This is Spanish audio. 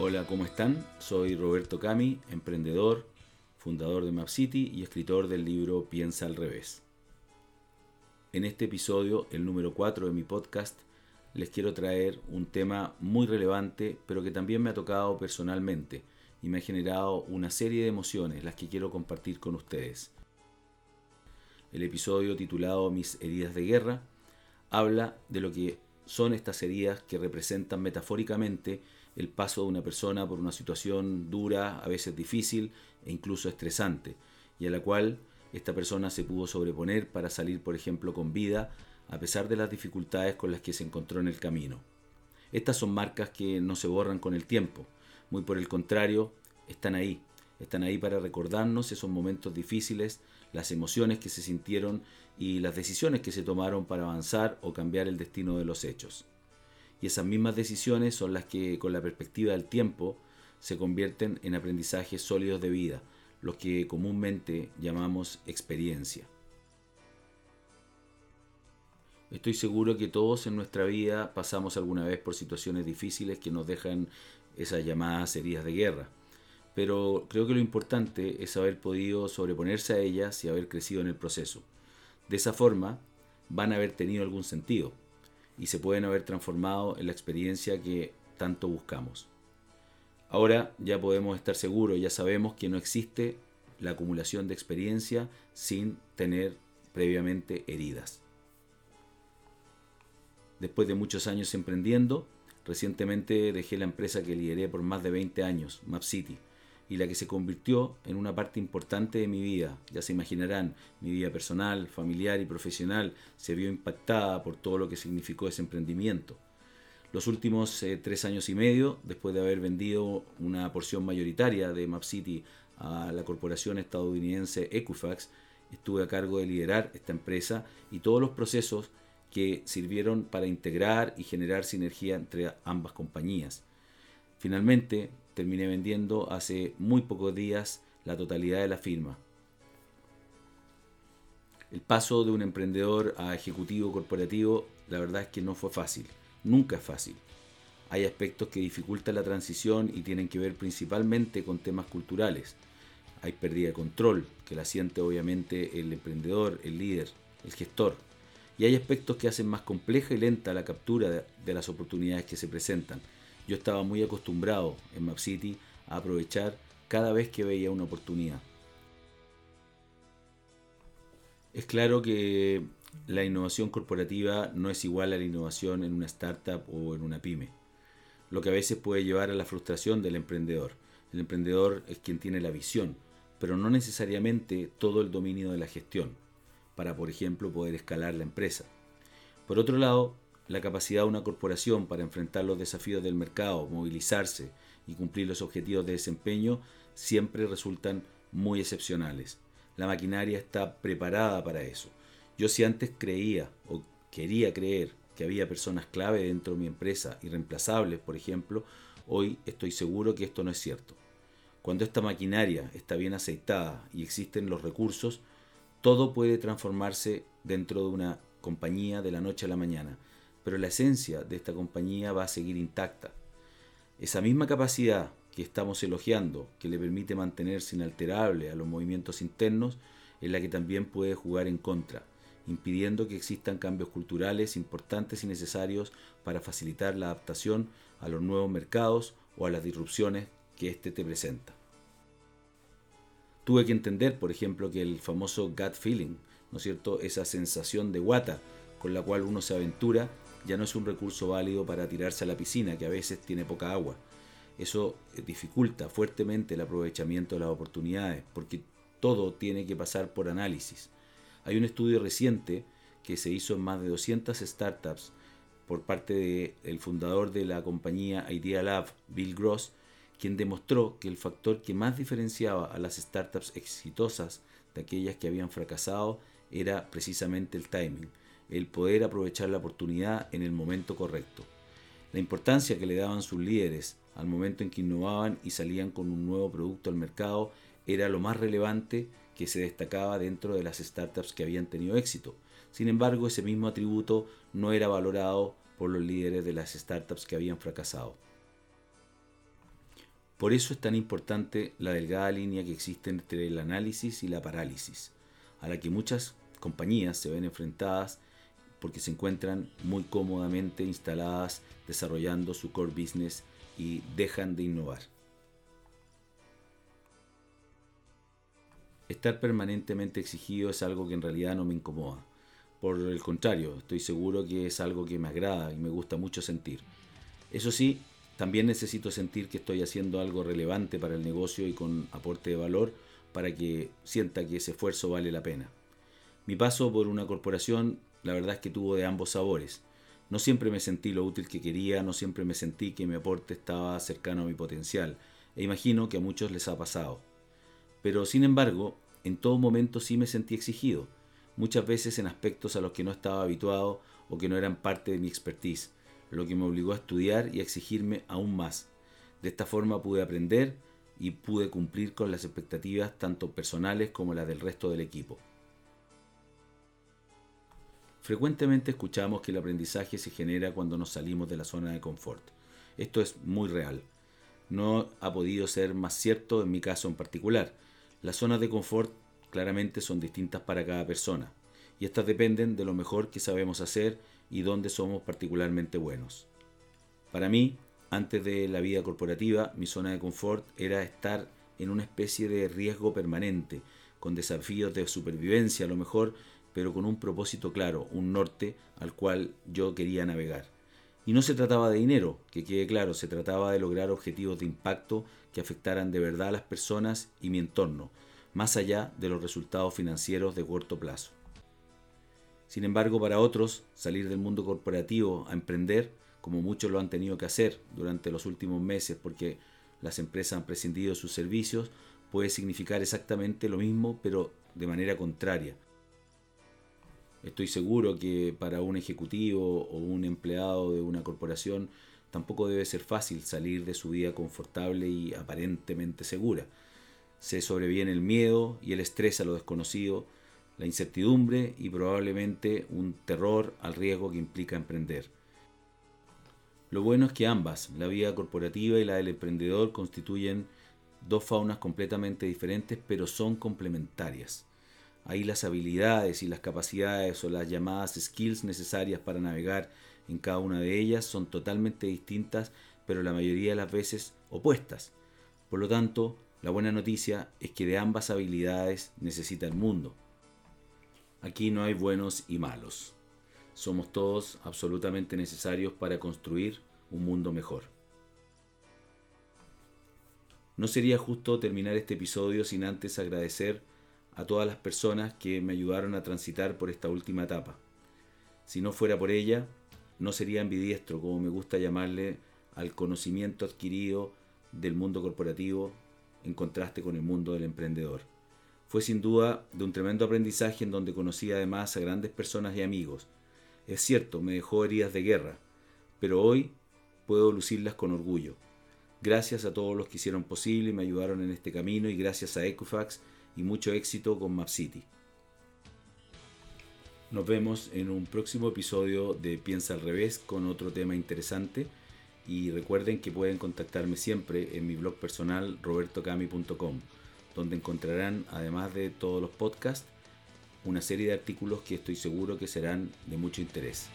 Hola, ¿cómo están? Soy Roberto Cami, emprendedor, fundador de MapCity y escritor del libro Piensa al revés. En este episodio, el número 4 de mi podcast, les quiero traer un tema muy relevante, pero que también me ha tocado personalmente y me ha generado una serie de emociones, las que quiero compartir con ustedes. El episodio titulado Mis heridas de guerra habla de lo que son estas heridas que representan metafóricamente el paso de una persona por una situación dura, a veces difícil e incluso estresante, y a la cual esta persona se pudo sobreponer para salir, por ejemplo, con vida, a pesar de las dificultades con las que se encontró en el camino. Estas son marcas que no se borran con el tiempo, muy por el contrario, están ahí, están ahí para recordarnos esos momentos difíciles, las emociones que se sintieron y las decisiones que se tomaron para avanzar o cambiar el destino de los hechos. Y esas mismas decisiones son las que con la perspectiva del tiempo se convierten en aprendizajes sólidos de vida, los que comúnmente llamamos experiencia. Estoy seguro que todos en nuestra vida pasamos alguna vez por situaciones difíciles que nos dejan esas llamadas heridas de guerra. Pero creo que lo importante es haber podido sobreponerse a ellas y haber crecido en el proceso. De esa forma, van a haber tenido algún sentido y se pueden haber transformado en la experiencia que tanto buscamos. Ahora ya podemos estar seguros, ya sabemos que no existe la acumulación de experiencia sin tener previamente heridas. Después de muchos años emprendiendo, recientemente dejé la empresa que lideré por más de 20 años, MapCity, y la que se convirtió en una parte importante de mi vida. Ya se imaginarán, mi vida personal, familiar y profesional se vio impactada por todo lo que significó ese emprendimiento. Los últimos eh, tres años y medio, después de haber vendido una porción mayoritaria de MapCity a la corporación estadounidense Equifax, estuve a cargo de liderar esta empresa y todos los procesos que sirvieron para integrar y generar sinergia entre ambas compañías. Finalmente, terminé vendiendo hace muy pocos días la totalidad de la firma. El paso de un emprendedor a ejecutivo corporativo, la verdad es que no fue fácil, nunca es fácil. Hay aspectos que dificultan la transición y tienen que ver principalmente con temas culturales. Hay pérdida de control, que la siente obviamente el emprendedor, el líder, el gestor. Y hay aspectos que hacen más compleja y lenta la captura de, las oportunidades que se presentan yo estaba muy acostumbrado en MapCity a aprovechar cada vez que veía una oportunidad. Es claro que la innovación corporativa no es igual a la innovación en una startup o en una pyme, lo que a veces puede llevar a la frustración del emprendedor. El emprendedor es quien tiene la visión, pero no necesariamente todo el dominio de la gestión, para por ejemplo poder escalar la empresa. Por otro lado, la capacidad de una corporación para enfrentar los desafíos del mercado, movilizarse y cumplir los objetivos de desempeño siempre resultan muy excepcionales. La maquinaria está preparada para eso. Yo si antes creía o quería creer que había personas clave dentro de mi empresa, irreemplazables, por ejemplo, hoy estoy seguro que esto no es cierto. Cuando esta maquinaria está bien aceitada y existen los recursos, todo puede transformarse dentro de una compañía de la noche a la mañana pero la esencia de esta compañía va a seguir intacta. Esa misma capacidad que estamos elogiando, que le permite mantenerse inalterable a los movimientos internos, es la que también puede jugar en contra, impidiendo que existan cambios culturales importantes y necesarios para facilitar la adaptación a los nuevos mercados o a las disrupciones que éste te presenta. Tuve que entender, por ejemplo, que el famoso gut feeling, ¿no es cierto? Esa sensación de guata con la cual uno se aventura ya no es un recurso válido para tirarse a la piscina, que a veces tiene poca agua. Eso eh, dificulta fuertemente el aprovechamiento de las oportunidades, porque todo tiene que pasar por análisis. Hay un estudio reciente que se hizo en más de 200 startups por parte del fundador de la compañía Idea Lab, Bill Gross, quien demostró que el factor que más diferenciaba a las startups exitosas de aquellas que habían fracasado era precisamente el timing el poder aprovechar la oportunidad en el momento correcto. La importancia que le daban sus líderes al momento en que innovaban y salían con un nuevo producto al mercado era lo más relevante que se destacaba dentro de las startups que habían tenido éxito. Sin embargo, ese mismo atributo no era valorado por los líderes de las startups que habían fracasado. Por eso es tan importante la delgada línea que existe entre el análisis y la parálisis, a la que muchas compañías se ven enfrentadas porque se encuentran muy cómodamente instaladas desarrollando su core business y dejan de innovar. Estar permanentemente exigido es algo que en realidad no me incomoda. Por el contrario, estoy seguro que es algo que me agrada y me gusta mucho sentir. Eso sí, también necesito sentir que estoy haciendo algo relevante para el negocio y con aporte de valor para que sienta que ese esfuerzo vale la pena. Mi paso por una corporación, la verdad es que tuvo de ambos sabores. No siempre me sentí lo útil que quería, no siempre me sentí que mi aporte estaba cercano a mi potencial, e imagino que a muchos les ha pasado. Pero sin embargo, en todo momento sí me sentí exigido, muchas veces en aspectos a los que no estaba habituado o que no eran parte de mi expertise, lo que me obligó a estudiar y a exigirme aún más. De esta forma pude aprender y pude cumplir con las expectativas tanto personales como las del resto del equipo. Frecuentemente escuchamos que el aprendizaje se genera cuando nos salimos de la zona de confort. Esto es muy real. No ha podido ser más cierto en mi caso en particular. Las zonas de confort claramente son distintas para cada persona, y estas dependen de lo mejor que sabemos hacer y dónde somos particularmente buenos. Para mí, antes de la vida corporativa, mi zona de confort era estar en una especie de riesgo permanente, con desafíos de supervivencia a lo mejor, pero con un propósito claro, un norte al cual yo quería navegar. Y no se trataba de dinero, que quede claro, se trataba de lograr objetivos de impacto que afectaran de verdad a las personas y mi entorno, más allá de los resultados financieros de corto plazo. Sin embargo, para otros, salir del mundo corporativo a emprender, como muchos lo han tenido que hacer durante los últimos meses porque las empresas han prescindido de sus servicios, puede significar exactamente lo mismo, pero de manera contraria, Estoy seguro que para un ejecutivo o un empleado de una corporación tampoco debe ser fácil salir de su vida confortable y aparentemente segura. Se sobreviene el miedo y el estrés a lo desconocido, la incertidumbre y probablemente un terror al riesgo que implica emprender. Lo bueno es que ambas, la vida corporativa y la del emprendedor, constituyen dos faunas completamente diferentes pero son complementarias. Ahí las habilidades y las capacidades o las llamadas skills necesarias para navegar en cada una de ellas son totalmente distintas, pero la mayoría de las veces opuestas. Por lo tanto, la buena noticia es que de ambas habilidades necesita el mundo. Aquí no hay buenos y malos. Somos todos absolutamente necesarios para construir un mundo mejor. No sería justo terminar este episodio sin antes agradecer a todas las personas que me ayudaron a transitar por esta última etapa. Si no fuera por ella, no sería ambidiestro, como me gusta llamarle al conocimiento adquirido del mundo corporativo en contraste con el mundo del emprendedor. Fue sin duda de un tremendo aprendizaje en donde conocí además a grandes personas y amigos. Es cierto, me dejó heridas de guerra, pero hoy puedo lucirlas con orgullo. Gracias a todos los que hicieron posible y me ayudaron en este camino y gracias a Equifax y mucho éxito con Map City. Nos vemos en un próximo episodio de Piensa al revés con otro tema interesante y recuerden que pueden contactarme siempre en mi blog personal robertocami.com donde encontrarán además de todos los podcasts una serie de artículos que estoy seguro que serán de mucho interés.